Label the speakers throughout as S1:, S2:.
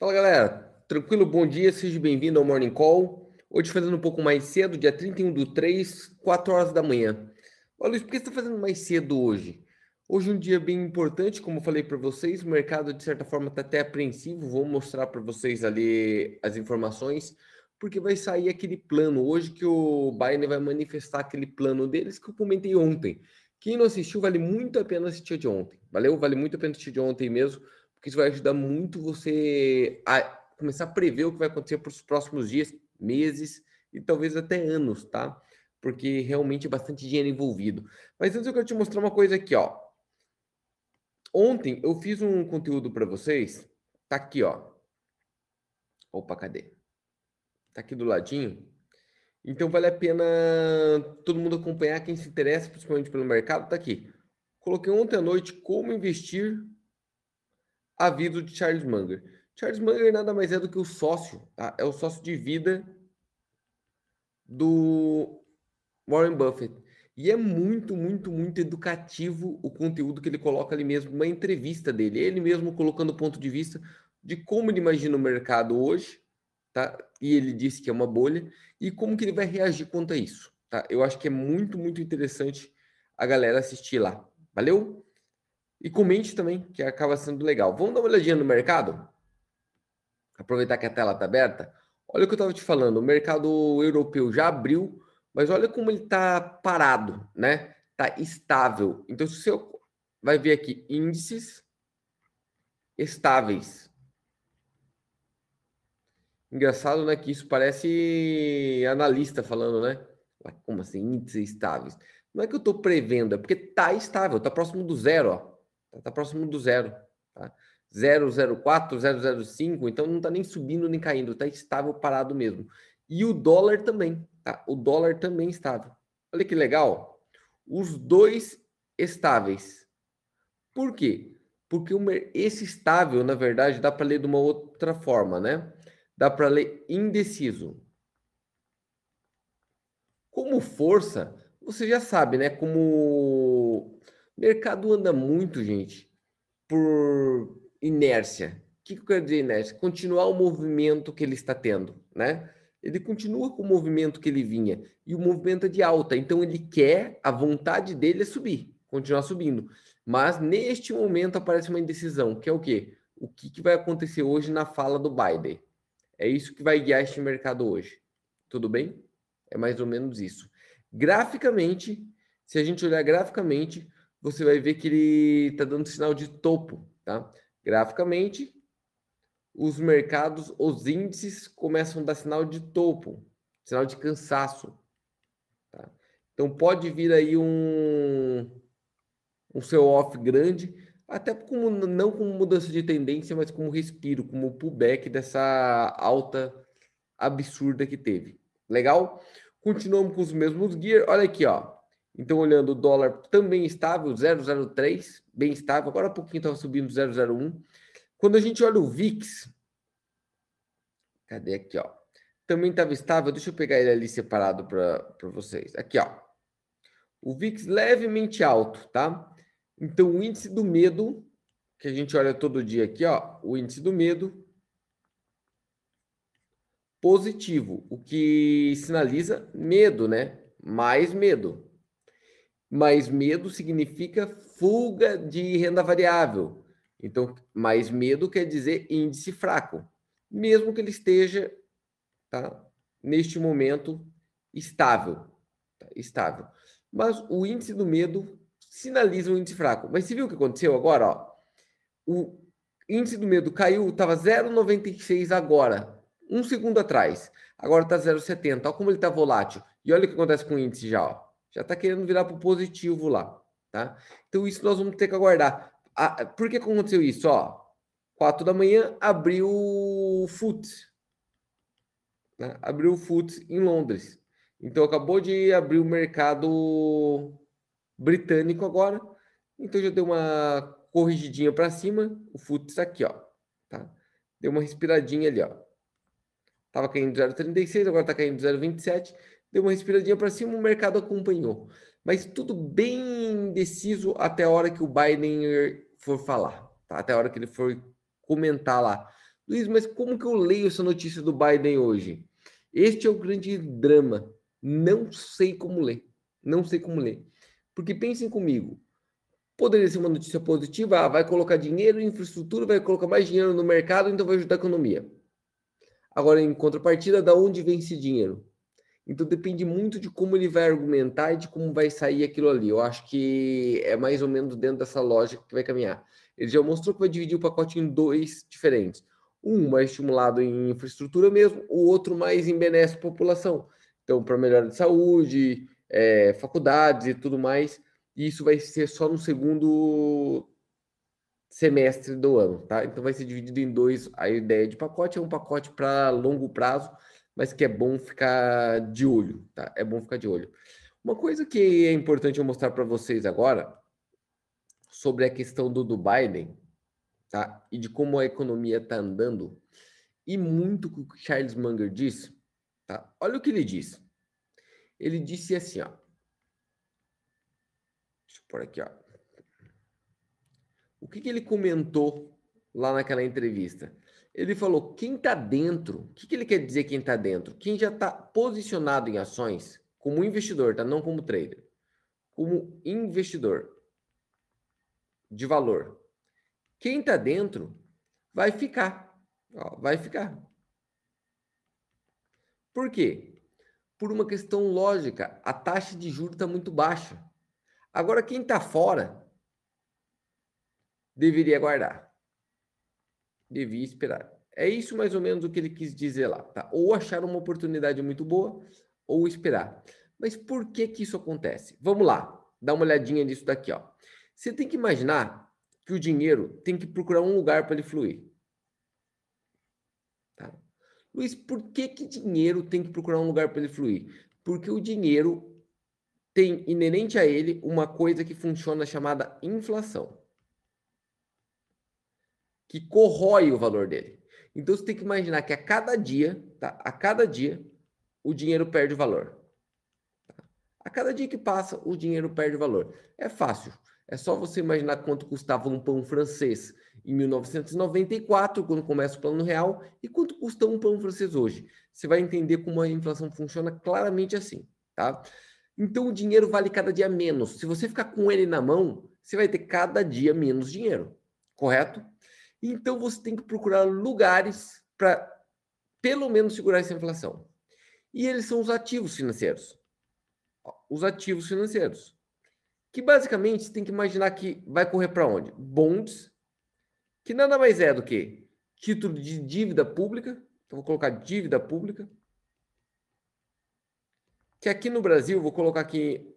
S1: Fala galera, tranquilo? Bom dia, seja bem-vindo ao Morning Call. Hoje fazendo um pouco mais cedo, dia 31 do 3, 4 horas da manhã. Olha, Luiz, por que você está fazendo mais cedo hoje? Hoje é um dia bem importante, como eu falei para vocês, o mercado de certa forma está até apreensivo, vou mostrar para vocês ali as informações, porque vai sair aquele plano hoje que o Biden vai manifestar aquele plano deles que eu comentei ontem. Quem não assistiu, vale muito a pena assistir de ontem. Valeu? Vale muito a pena assistir de ontem mesmo porque isso vai ajudar muito você a começar a prever o que vai acontecer para os próximos dias, meses e talvez até anos, tá? Porque realmente é bastante dinheiro envolvido. Mas antes eu quero te mostrar uma coisa aqui, ó. Ontem eu fiz um conteúdo para vocês, tá aqui, ó. Opa, cadê? Tá aqui do ladinho. Então vale a pena todo mundo acompanhar, quem se interessa principalmente pelo mercado, tá aqui. Coloquei ontem à noite como investir a vida de Charles Munger. Charles Munger nada mais é do que o sócio, tá? é o sócio de vida do Warren Buffett. E é muito, muito, muito educativo o conteúdo que ele coloca ali mesmo, uma entrevista dele, ele mesmo colocando o ponto de vista de como ele imagina o mercado hoje, tá? E ele disse que é uma bolha, e como que ele vai reagir quanto a isso, tá? Eu acho que é muito, muito interessante a galera assistir lá. Valeu? E comente também, que acaba sendo legal. Vamos dar uma olhadinha no mercado? Aproveitar que a tela está aberta. Olha o que eu estava te falando, o mercado europeu já abriu, mas olha como ele está parado, né? Está estável. Então, se você vai ver aqui índices estáveis. Engraçado, né? Que isso parece analista falando, né? Como assim, índices estáveis? Não é que eu estou prevendo, é porque está estável, está próximo do zero, ó. Está tá próximo do zero. Tá? 004, 005, então não está nem subindo nem caindo, está estável, parado mesmo. E o dólar também, tá? O dólar também estável. Olha que legal. Os dois estáveis. Por quê? Porque esse estável, na verdade, dá para ler de uma outra forma, né? Dá para ler indeciso. Como força, você já sabe, né? Como Mercado anda muito, gente, por inércia. O que, eu quero dizer inércia? Continuar o movimento que ele está tendo, né? Ele continua com o movimento que ele vinha e o movimento é de alta. Então ele quer, a vontade dele é subir, continuar subindo. Mas neste momento aparece uma indecisão, que é o quê? O que, que vai acontecer hoje na fala do Biden? É isso que vai guiar este mercado hoje. Tudo bem? É mais ou menos isso. Graficamente, se a gente olhar graficamente, você vai ver que ele está dando sinal de topo, tá? Graficamente, os mercados, os índices começam a dar sinal de topo, sinal de cansaço. Tá? Então pode vir aí um, um sell off grande, até como não como mudança de tendência, mas como respiro, como pullback dessa alta absurda que teve. Legal? Continuamos com os mesmos gear. Olha aqui, ó. Então, olhando o dólar também estável, 0,03, bem estável. Agora há pouquinho estava subindo 0,01. Quando a gente olha o VIX, cadê aqui, ó? Também estava estável. Deixa eu pegar ele ali separado para vocês. Aqui, ó. O VIX levemente alto, tá? Então, o índice do medo, que a gente olha todo dia aqui, ó, o índice do medo positivo, o que sinaliza medo, né? Mais medo. Mais medo significa fuga de renda variável. Então, mais medo quer dizer índice fraco, mesmo que ele esteja, tá, neste momento, estável. Tá, estável. Mas o índice do medo sinaliza um índice fraco. Mas você viu o que aconteceu agora? Ó? O índice do medo caiu, estava 0,96 agora, um segundo atrás. Agora está 0,70. Olha como ele está volátil. E olha o que acontece com o índice já. Ó já está querendo virar para o positivo lá, tá? Então isso nós vamos ter que aguardar. Ah, por que aconteceu isso? Ó, 4 da manhã abriu o FUT, né? abriu o FUT em Londres. Então acabou de abrir o mercado britânico agora. Então já deu uma corrigidinha para cima. O FUT está aqui, ó, tá? Deu uma respiradinha ali, ó. Tava caindo 0,36, agora está caindo 0,27 deu uma respiradinha para cima, o mercado acompanhou. Mas tudo bem indeciso até a hora que o Biden for falar, tá? até a hora que ele for comentar lá. Luiz, mas como que eu leio essa notícia do Biden hoje? Este é o grande drama. Não sei como ler. Não sei como ler. Porque pensem comigo. Poderia ser uma notícia positiva, ah, vai colocar dinheiro em infraestrutura, vai colocar mais dinheiro no mercado, então vai ajudar a economia. Agora, em contrapartida, da onde vem esse dinheiro? Então depende muito de como ele vai argumentar e de como vai sair aquilo ali. Eu acho que é mais ou menos dentro dessa lógica que vai caminhar. Ele já mostrou que vai dividir o pacote em dois diferentes. Um mais estimulado em infraestrutura mesmo, o outro mais em benefício à população. Então, para melhora de saúde, é, faculdades e tudo mais. E isso vai ser só no segundo semestre do ano, tá? Então vai ser dividido em dois. A ideia de pacote é um pacote para longo prazo, mas que é bom ficar de olho, tá? É bom ficar de olho. Uma coisa que é importante eu mostrar para vocês agora sobre a questão do, do Biden, tá? E de como a economia está andando e muito que o Charles Munger disse, tá? Olha o que ele disse. Ele disse assim, ó. Deixa eu pôr aqui, ó. O que, que ele comentou lá naquela entrevista? Ele falou: quem está dentro, o que, que ele quer dizer quem está dentro? Quem já está posicionado em ações como investidor, tá? Não como trader, como investidor de valor. Quem está dentro vai ficar, ó, vai ficar. Por quê? Por uma questão lógica, a taxa de juros está muito baixa. Agora, quem está fora deveria guardar. Devia esperar. É isso mais ou menos o que ele quis dizer lá, tá? Ou achar uma oportunidade muito boa, ou esperar. Mas por que que isso acontece? Vamos lá, dá uma olhadinha nisso daqui, ó. Você tem que imaginar que o dinheiro tem que procurar um lugar para ele fluir. Tá? Luiz, por que que dinheiro tem que procurar um lugar para ele fluir? Porque o dinheiro tem inerente a ele uma coisa que funciona chamada inflação que corrói o valor dele. Então você tem que imaginar que a cada dia, tá? A cada dia, o dinheiro perde valor. A cada dia que passa, o dinheiro perde valor. É fácil. É só você imaginar quanto custava um pão francês em 1994, quando começa o plano real, e quanto custa um pão francês hoje. Você vai entender como a inflação funciona claramente assim, tá? Então o dinheiro vale cada dia menos. Se você ficar com ele na mão, você vai ter cada dia menos dinheiro, correto? Então você tem que procurar lugares para pelo menos segurar essa inflação. E eles são os ativos financeiros. Os ativos financeiros. Que basicamente você tem que imaginar que vai correr para onde? Bonds, que nada mais é do que título de dívida pública. Então vou colocar dívida pública. Que aqui no Brasil, vou colocar aqui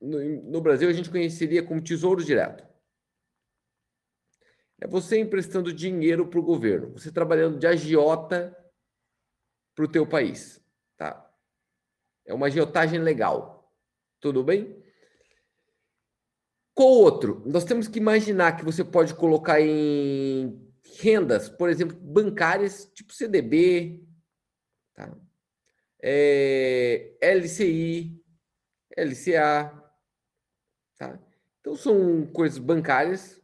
S1: no, no Brasil a gente conheceria como tesouro direto é você emprestando dinheiro para o governo, você trabalhando de agiota para o teu país, tá? É uma agiotagem legal, tudo bem? Qual outro? Nós temos que imaginar que você pode colocar em rendas, por exemplo, bancárias, tipo CDB, tá? É, LCI, LCA, tá? Então são coisas bancárias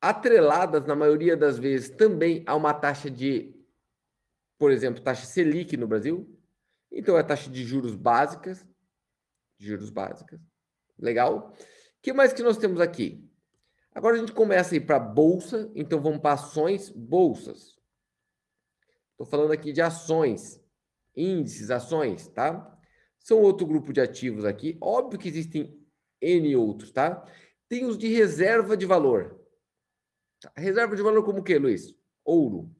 S1: atreladas, na maioria das vezes, também a uma taxa de, por exemplo, taxa Selic no Brasil. Então, é a taxa de juros básicas. Juros básicas. Legal? O que mais que nós temos aqui? Agora a gente começa a ir para bolsa, então vamos para ações, bolsas. Estou falando aqui de ações, índices, ações, tá? São outro grupo de ativos aqui. Óbvio que existem N outros, tá? Tem os de reserva de valor. Reserva de valor como o que, Luiz? Ouro.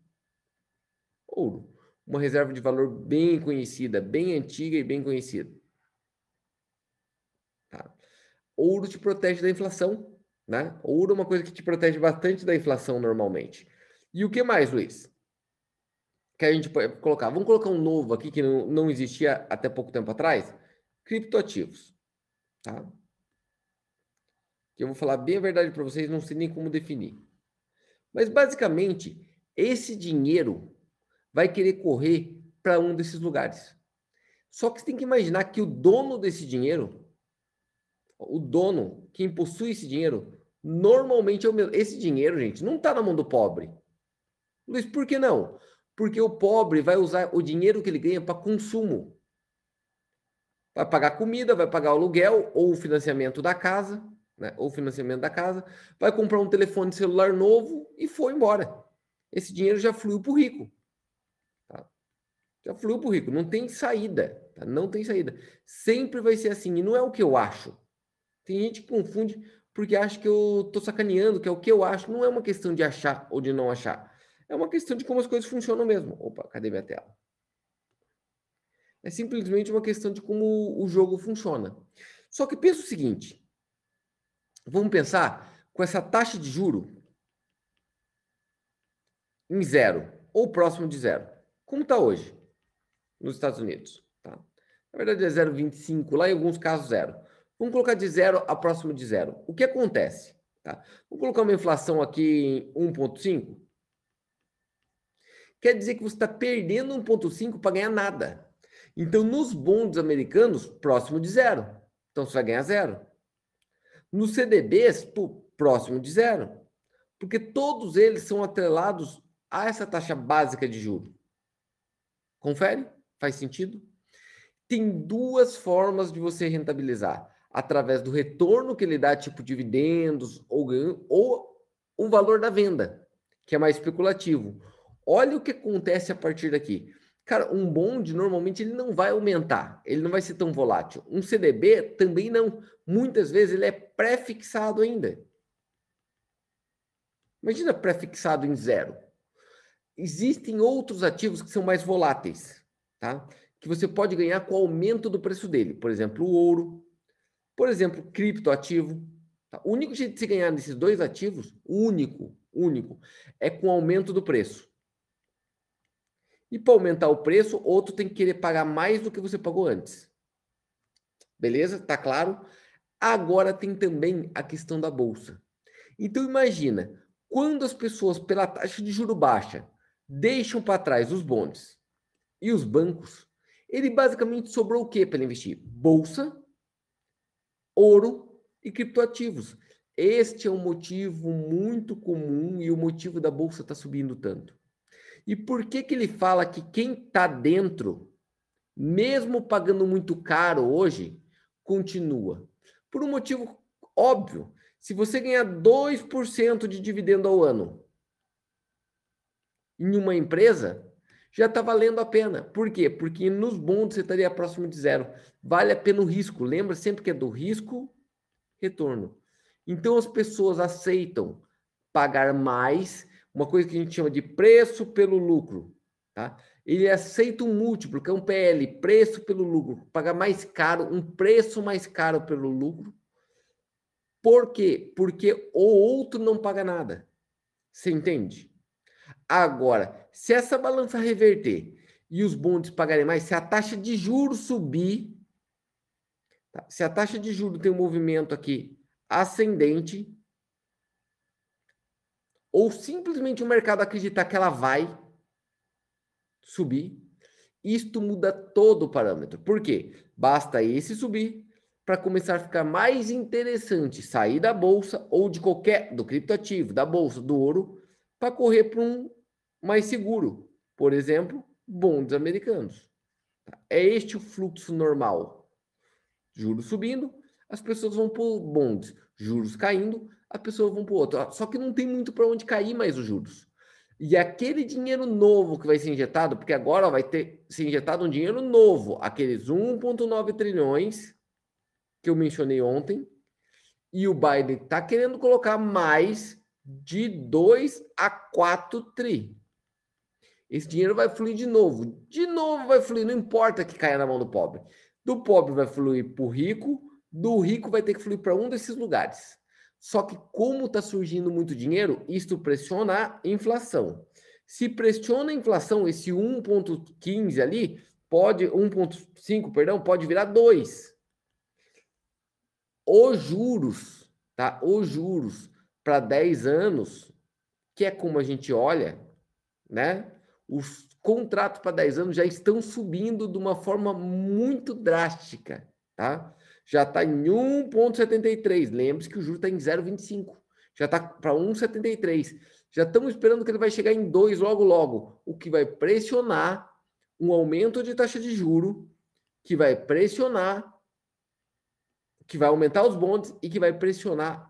S1: Ouro. Uma reserva de valor bem conhecida, bem antiga e bem conhecida. Tá? Ouro te protege da inflação. Né? Ouro é uma coisa que te protege bastante da inflação normalmente. E o que mais, Luiz? Que a gente pode colocar. Vamos colocar um novo aqui que não, não existia até pouco tempo atrás. Criptoativos. Tá? Que eu vou falar bem a verdade para vocês, não sei nem como definir. Mas basicamente, esse dinheiro vai querer correr para um desses lugares. Só que você tem que imaginar que o dono desse dinheiro, o dono, quem possui esse dinheiro, normalmente é o mesmo. Esse dinheiro, gente, não está na mão do pobre. Luiz, por que não? Porque o pobre vai usar o dinheiro que ele ganha para consumo. Vai pagar comida, vai pagar aluguel ou o financiamento da casa, né? Ou financiamento da casa, vai comprar um telefone celular novo e foi embora. Esse dinheiro já fluiu para o rico. Tá? Já fluiu para o rico. Não tem saída. Tá? Não tem saída. Sempre vai ser assim. E não é o que eu acho. Tem gente que confunde porque acha que eu estou sacaneando, que é o que eu acho. Não é uma questão de achar ou de não achar. É uma questão de como as coisas funcionam mesmo. Opa, cadê minha tela? É simplesmente uma questão de como o jogo funciona. Só que pensa o seguinte: vamos pensar com essa taxa de juro em zero ou próximo de zero. Como está hoje nos Estados Unidos? Tá? Na verdade é 0,25, lá em alguns casos zero. Vamos colocar de zero a próximo de zero. O que acontece? Tá? Vamos colocar uma inflação aqui em 1,5. Quer dizer que você está perdendo 1,5 para ganhar nada. Então, nos bonds americanos, próximo de zero. Então, você vai ganhar zero. Nos CDBs, pô, próximo de zero. Porque todos eles são atrelados a essa taxa básica de juro. Confere? Faz sentido? Tem duas formas de você rentabilizar através do retorno que ele dá, tipo dividendos ou ganho, ou o valor da venda, que é mais especulativo. Olha o que acontece a partir daqui. Cara, um bonde normalmente ele não vai aumentar, ele não vai ser tão volátil. Um CDB também não. Muitas vezes ele é pré-fixado ainda. Imagina pré-fixado em zero. Existem outros ativos que são mais voláteis, tá? Que você pode ganhar com o aumento do preço dele. Por exemplo, o ouro, por exemplo, criptoativo. Tá? O único jeito de se ganhar nesses dois ativos, único, único, é com o aumento do preço. E para aumentar o preço, outro tem que querer pagar mais do que você pagou antes. Beleza? Tá claro? Agora tem também a questão da bolsa. Então imagina, quando as pessoas pela taxa de juro baixa deixam para trás os bondes e os bancos, ele basicamente sobrou o que para investir? Bolsa ouro e criptoativos. Este é um motivo muito comum e o motivo da bolsa estar tá subindo tanto. E por que, que ele fala que quem está dentro, mesmo pagando muito caro hoje, continua? Por um motivo óbvio. Se você ganhar 2% de dividendo ao ano em uma empresa, já está valendo a pena. Por quê? Porque nos bondes você estaria próximo de zero. Vale a pena o risco. Lembra sempre que é do risco, retorno. Então as pessoas aceitam pagar mais, uma coisa que a gente chama de preço pelo lucro. Tá? Ele aceita um múltiplo, que é um PL, preço pelo lucro, pagar mais caro, um preço mais caro pelo lucro. Por quê? Porque o outro não paga nada. Você entende? Agora, se essa balança reverter e os bondes pagarem mais, se a taxa de juros subir, tá? se a taxa de juros tem um movimento aqui ascendente, ou simplesmente o mercado acreditar que ela vai subir, isto muda todo o parâmetro. Por quê? Basta esse subir para começar a ficar mais interessante sair da bolsa ou de qualquer do criptoativo, da bolsa, do ouro, para correr para um mais seguro. Por exemplo, bonds americanos. É este o fluxo normal. Juros subindo, as pessoas vão para bonds. Juros caindo, as pessoas vão para o outro. Só que não tem muito para onde cair mais os juros. E aquele dinheiro novo que vai ser injetado, porque agora vai ter ser injetado um dinheiro novo, aqueles 1,9 trilhões que eu mencionei ontem, e o Biden está querendo colocar mais de 2 a 4 tri. Esse dinheiro vai fluir de novo. De novo vai fluir, não importa que caia na mão do pobre. Do pobre vai fluir para o rico, do rico vai ter que fluir para um desses lugares. Só que como está surgindo muito dinheiro, isto pressiona a inflação. Se pressiona a inflação, esse 1,15 ali, pode, 1,5, perdão, pode virar 2. Os juros, tá? Os juros para 10 anos, que é como a gente olha, né? os contratos para 10 anos já estão subindo de uma forma muito drástica, tá? Já está em 1,73. Lembre-se que o juro está em 0,25. Já está para 1,73. Já estamos esperando que ele vai chegar em 2 logo logo, o que vai pressionar um aumento de taxa de juro, que vai pressionar, que vai aumentar os bondes e que vai pressionar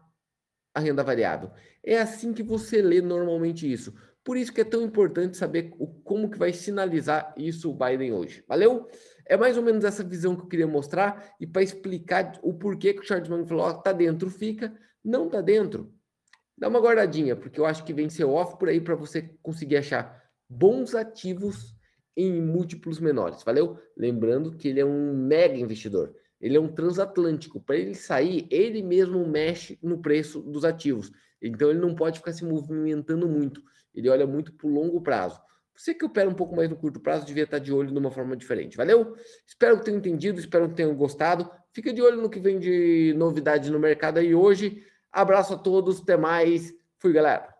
S1: a renda variável. É assim que você lê normalmente isso. Por isso que é tão importante saber o, como que vai sinalizar isso o Biden hoje. Valeu? É mais ou menos essa visão que eu queria mostrar e para explicar o porquê que o Charles Mann falou, está dentro, fica, não está dentro. Dá uma guardadinha, porque eu acho que vem ser off por aí para você conseguir achar bons ativos em múltiplos menores. Valeu? Lembrando que ele é um mega investidor. Ele é um transatlântico. Para ele sair, ele mesmo mexe no preço dos ativos. Então ele não pode ficar se movimentando muito. Ele olha muito para o longo prazo. Você que opera um pouco mais no curto prazo devia estar de olho de uma forma diferente. Valeu? Espero que tenham entendido, espero que tenham gostado. Fica de olho no que vem de novidade no mercado aí hoje. Abraço a todos, até mais. Fui, galera.